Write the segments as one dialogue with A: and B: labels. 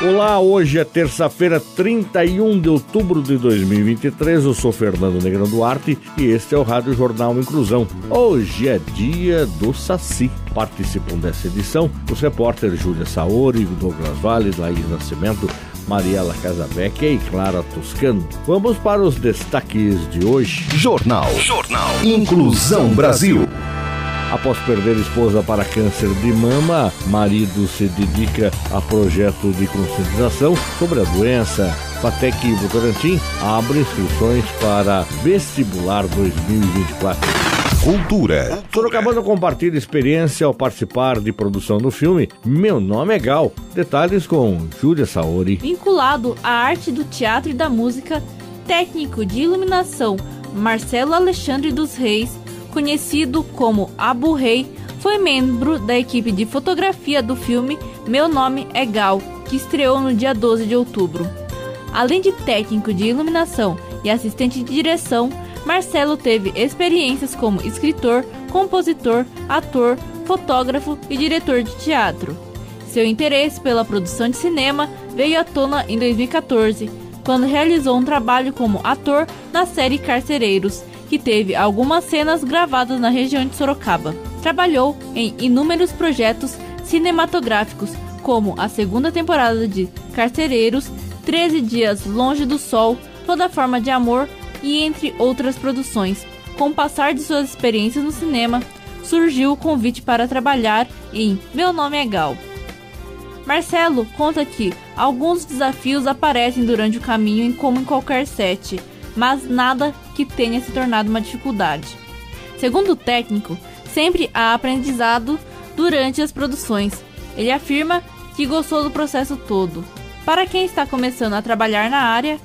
A: Olá, hoje é terça-feira, 31 de outubro de 2023. Eu sou Fernando Negrão Duarte e este é o Rádio Jornal Inclusão. Hoje é dia do Saci. Participam dessa edição os repórteres Júlia Saori, Douglas Vale, Laís Nascimento, Mariela Casabeck e Clara Toscano. Vamos para os destaques de hoje.
B: Jornal. Jornal. Inclusão Brasil.
A: Após perder esposa para câncer de mama, marido se dedica a projeto de conscientização sobre a doença. Fatec Votorantim abre inscrições para vestibular 2024.
B: Cultura.
A: Sorocabana compartilha experiência ao participar de produção do filme Meu Nome é Gal. Detalhes com Júlia Saori.
C: Vinculado à arte do teatro e da música, técnico de iluminação Marcelo Alexandre dos Reis conhecido como Abu Rei, foi membro da equipe de fotografia do filme Meu Nome é Gal, que estreou no dia 12 de outubro. Além de técnico de iluminação e assistente de direção, Marcelo teve experiências como escritor, compositor, ator, fotógrafo e diretor de teatro. Seu interesse pela produção de cinema veio à tona em 2014, quando realizou um trabalho como ator na série Carcereiros que teve algumas cenas gravadas na região de Sorocaba. Trabalhou em inúmeros projetos cinematográficos, como a segunda temporada de Carcereiros, 13 Dias Longe do Sol, Toda Forma de Amor e entre outras produções. Com o passar de suas experiências no cinema, surgiu o convite para trabalhar em Meu Nome é Gal. Marcelo conta que alguns desafios aparecem durante o caminho, como em qualquer set mas nada que tenha se tornado uma dificuldade. Segundo o técnico, sempre há aprendizado durante as produções. Ele afirma que gostou do processo todo. Para quem está começando a trabalhar na área,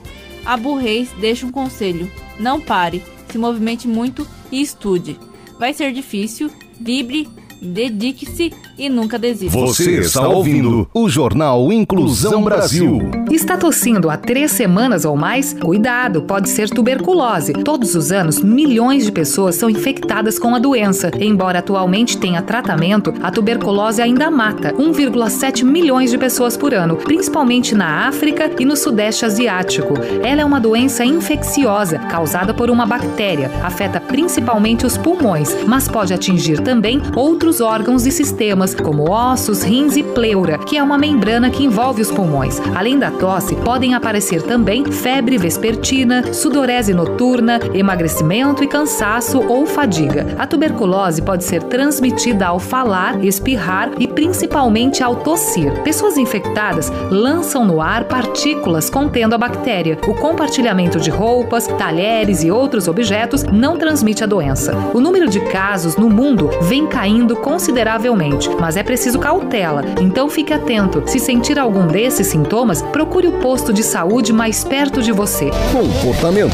C: Abu Reis deixa um conselho: não pare, se movimente muito e estude. Vai ser difícil, vibre, dedique-se e nunca desista.
B: Você está ouvindo o Jornal Inclusão Brasil.
D: Está tossindo há três semanas ou mais? Cuidado, pode ser tuberculose. Todos os anos, milhões de pessoas são infectadas com a doença. Embora atualmente tenha tratamento, a tuberculose ainda mata 1,7 milhões de pessoas por ano, principalmente na África e no Sudeste Asiático. Ela é uma doença infecciosa causada por uma bactéria. Afeta principalmente os pulmões, mas pode atingir também outros órgãos e sistemas como ossos, rins e pleura, que é uma membrana que envolve os pulmões. Além da tosse, podem aparecer também febre vespertina, sudorese noturna, emagrecimento e cansaço ou fadiga. A tuberculose pode ser transmitida ao falar, espirrar e principalmente ao tossir. Pessoas infectadas lançam no ar partículas contendo a bactéria. O compartilhamento de roupas, talheres e outros objetos não transmite a doença. O número de casos no mundo vem caindo consideravelmente mas é preciso cautela, então fique atento. Se sentir algum desses sintomas, procure o posto de saúde mais perto de você.
B: Comportamento.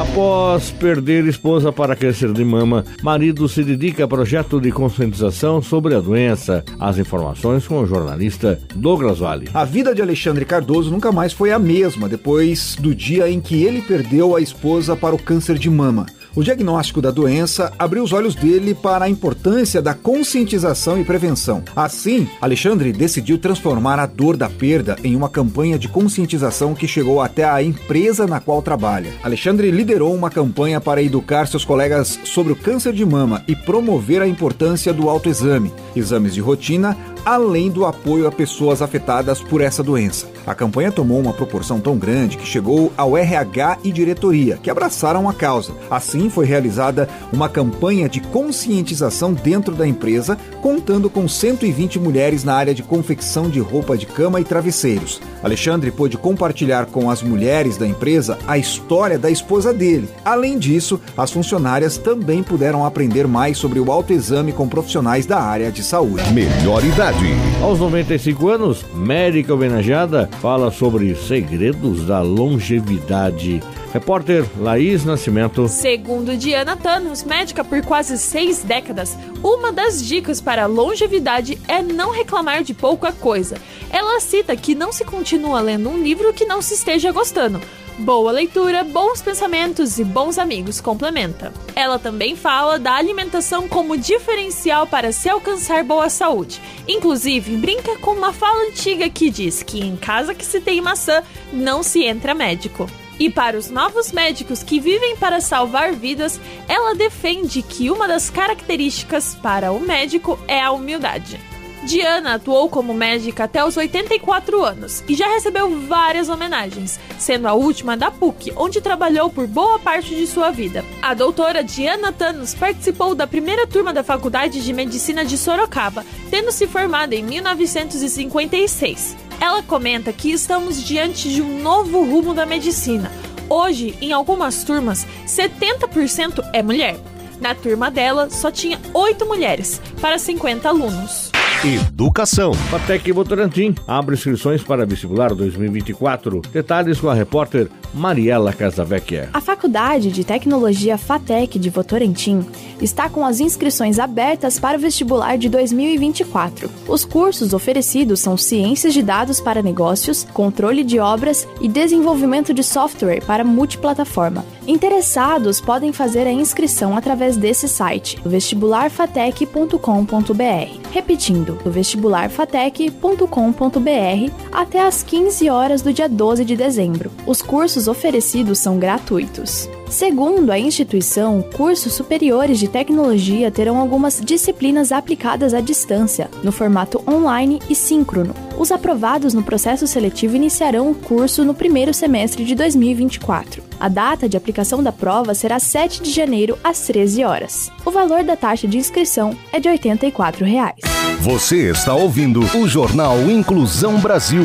A: Após perder esposa para câncer de mama, marido se dedica a projeto de conscientização sobre a doença. As informações com o jornalista Douglas Vale.
E: A vida de Alexandre Cardoso nunca mais foi a mesma depois do dia em que ele perdeu a esposa para o câncer de mama. O diagnóstico da doença abriu os olhos dele para a importância da conscientização e prevenção. Assim, Alexandre decidiu transformar a dor da perda em uma campanha de conscientização que chegou até a empresa na qual trabalha. Alexandre liderou uma campanha para educar seus colegas sobre o câncer de mama e promover a importância do autoexame, exames de rotina, além do apoio a pessoas afetadas por essa doença. A campanha tomou uma proporção tão grande que chegou ao RH e diretoria, que abraçaram a causa. Assim, foi realizada uma campanha de conscientização dentro da empresa, contando com 120 mulheres na área de confecção de roupa de cama e travesseiros. Alexandre pôde compartilhar com as mulheres da empresa a história da esposa dele. Além disso, as funcionárias também puderam aprender mais sobre o autoexame com profissionais da área de saúde.
B: Melhor idade Cidade.
A: Aos 95 anos, médica homenageada fala sobre segredos da longevidade. Repórter Laís Nascimento.
F: Segundo Diana Thanos, médica por quase seis décadas, uma das dicas para longevidade é não reclamar de pouca coisa. Ela cita que não se continua lendo um livro que não se esteja gostando. Boa leitura, bons pensamentos e bons amigos complementa. Ela também fala da alimentação como diferencial para se alcançar boa saúde. Inclusive, brinca com uma fala antiga que diz que em casa que se tem maçã, não se entra médico. E para os novos médicos que vivem para salvar vidas, ela defende que uma das características para o médico é a humildade. Diana atuou como médica até os 84 anos e já recebeu várias homenagens, sendo a última da PUC, onde trabalhou por boa parte de sua vida. A doutora Diana Thanos participou da primeira turma da Faculdade de Medicina de Sorocaba, tendo se formado em 1956. Ela comenta que estamos diante de um novo rumo da medicina. Hoje, em algumas turmas, 70% é mulher. Na turma dela, só tinha 8 mulheres para 50 alunos.
B: Educação.
A: Fatec Votorantim abre inscrições para vestibular 2024. Detalhes com a repórter Mariela Casavecchia.
G: A Faculdade de Tecnologia FATEC de Votorantim está com as inscrições abertas para o vestibular de 2024. Os cursos oferecidos são Ciências de Dados para Negócios, Controle de Obras e Desenvolvimento de Software para Multiplataforma. Interessados podem fazer a inscrição através desse site, vestibularfatec.com.br. Repetindo, vestibularfatec.com.br até às 15 horas do dia 12 de dezembro. Os cursos oferecidos são gratuitos. Segundo a instituição, cursos superiores de tecnologia terão algumas disciplinas aplicadas à distância, no formato online e síncrono. Os aprovados no processo seletivo iniciarão o curso no primeiro semestre de 2024. A data de aplicação da prova será 7 de janeiro, às 13 horas. O valor da taxa de inscrição é de 84 reais.
B: Você está ouvindo o Jornal Inclusão Brasil.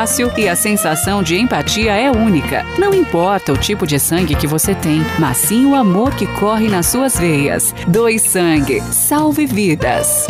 H: e a sensação de empatia é única. Não importa o tipo de sangue que você tem, mas sim o amor que corre nas suas veias. Doe sangue, salve vidas.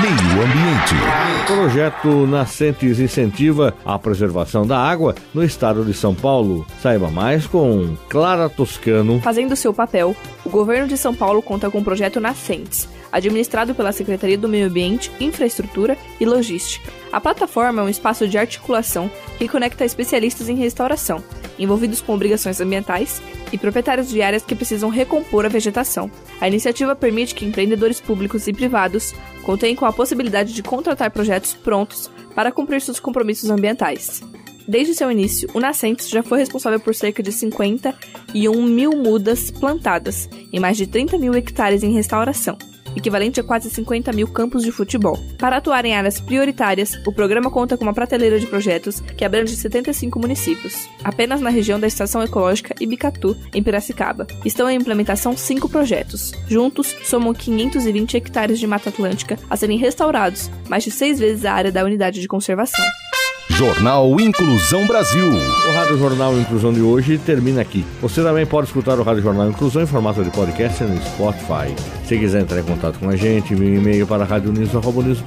B: Meio Ambiente.
A: O projeto Nascentes incentiva a preservação da água no estado de São Paulo. Saiba mais com Clara Toscano.
I: Fazendo seu papel, o governo de São Paulo conta com o projeto Nascentes, administrado pela Secretaria do Meio Ambiente, Infraestrutura e Logística. A plataforma é um espaço de articulação que conecta especialistas em restauração, envolvidos com obrigações ambientais, e proprietários de áreas que precisam recompor a vegetação. A iniciativa permite que empreendedores públicos e privados contem com a possibilidade de contratar projetos prontos para cumprir seus compromissos ambientais. Desde seu início, o Nascentes já foi responsável por cerca de 51 mil mudas plantadas em mais de 30 mil hectares em restauração, equivalente a quase 50 mil campos de futebol. Para atuar em áreas prioritárias, o programa conta com uma prateleira de projetos que abrange 75 municípios. Apenas na região da Estação Ecológica Ibicatu, em Piracicaba, estão em implementação cinco projetos. Juntos, somam 520 hectares de Mata Atlântica a serem restaurados, mais de seis vezes a área da unidade de conservação.
B: Jornal Inclusão Brasil.
A: O Rádio Jornal Inclusão de hoje termina aqui. Você também pode escutar o Rádio Jornal Inclusão em formato de podcast no Spotify. Se quiser entrar em contato com a gente, envie um e-mail para radioniso.br,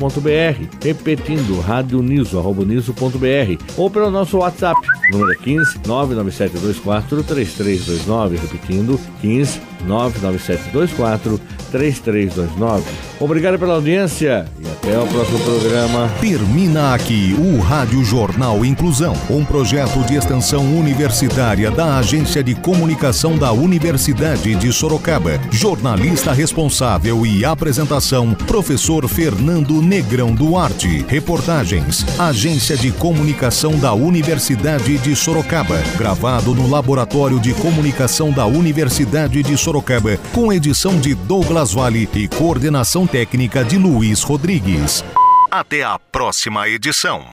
A: repetindo radioniso.br ou pelo nosso WhatsApp, número é 15 99724 3329, repetindo 15 99724 3329. Obrigado pela audiência e até o próximo programa.
B: Termina aqui o Rádio Jornal Inclusão, um projeto de extensão universitária da Agência de Comunicação da Universidade de Sorocaba. Jornalista responsável Responsável e apresentação: Professor Fernando Negrão Duarte. Reportagens: Agência de Comunicação da Universidade de Sorocaba. Gravado no Laboratório de Comunicação da Universidade de Sorocaba, com edição de Douglas Vale e coordenação técnica de Luiz Rodrigues. Até a próxima edição.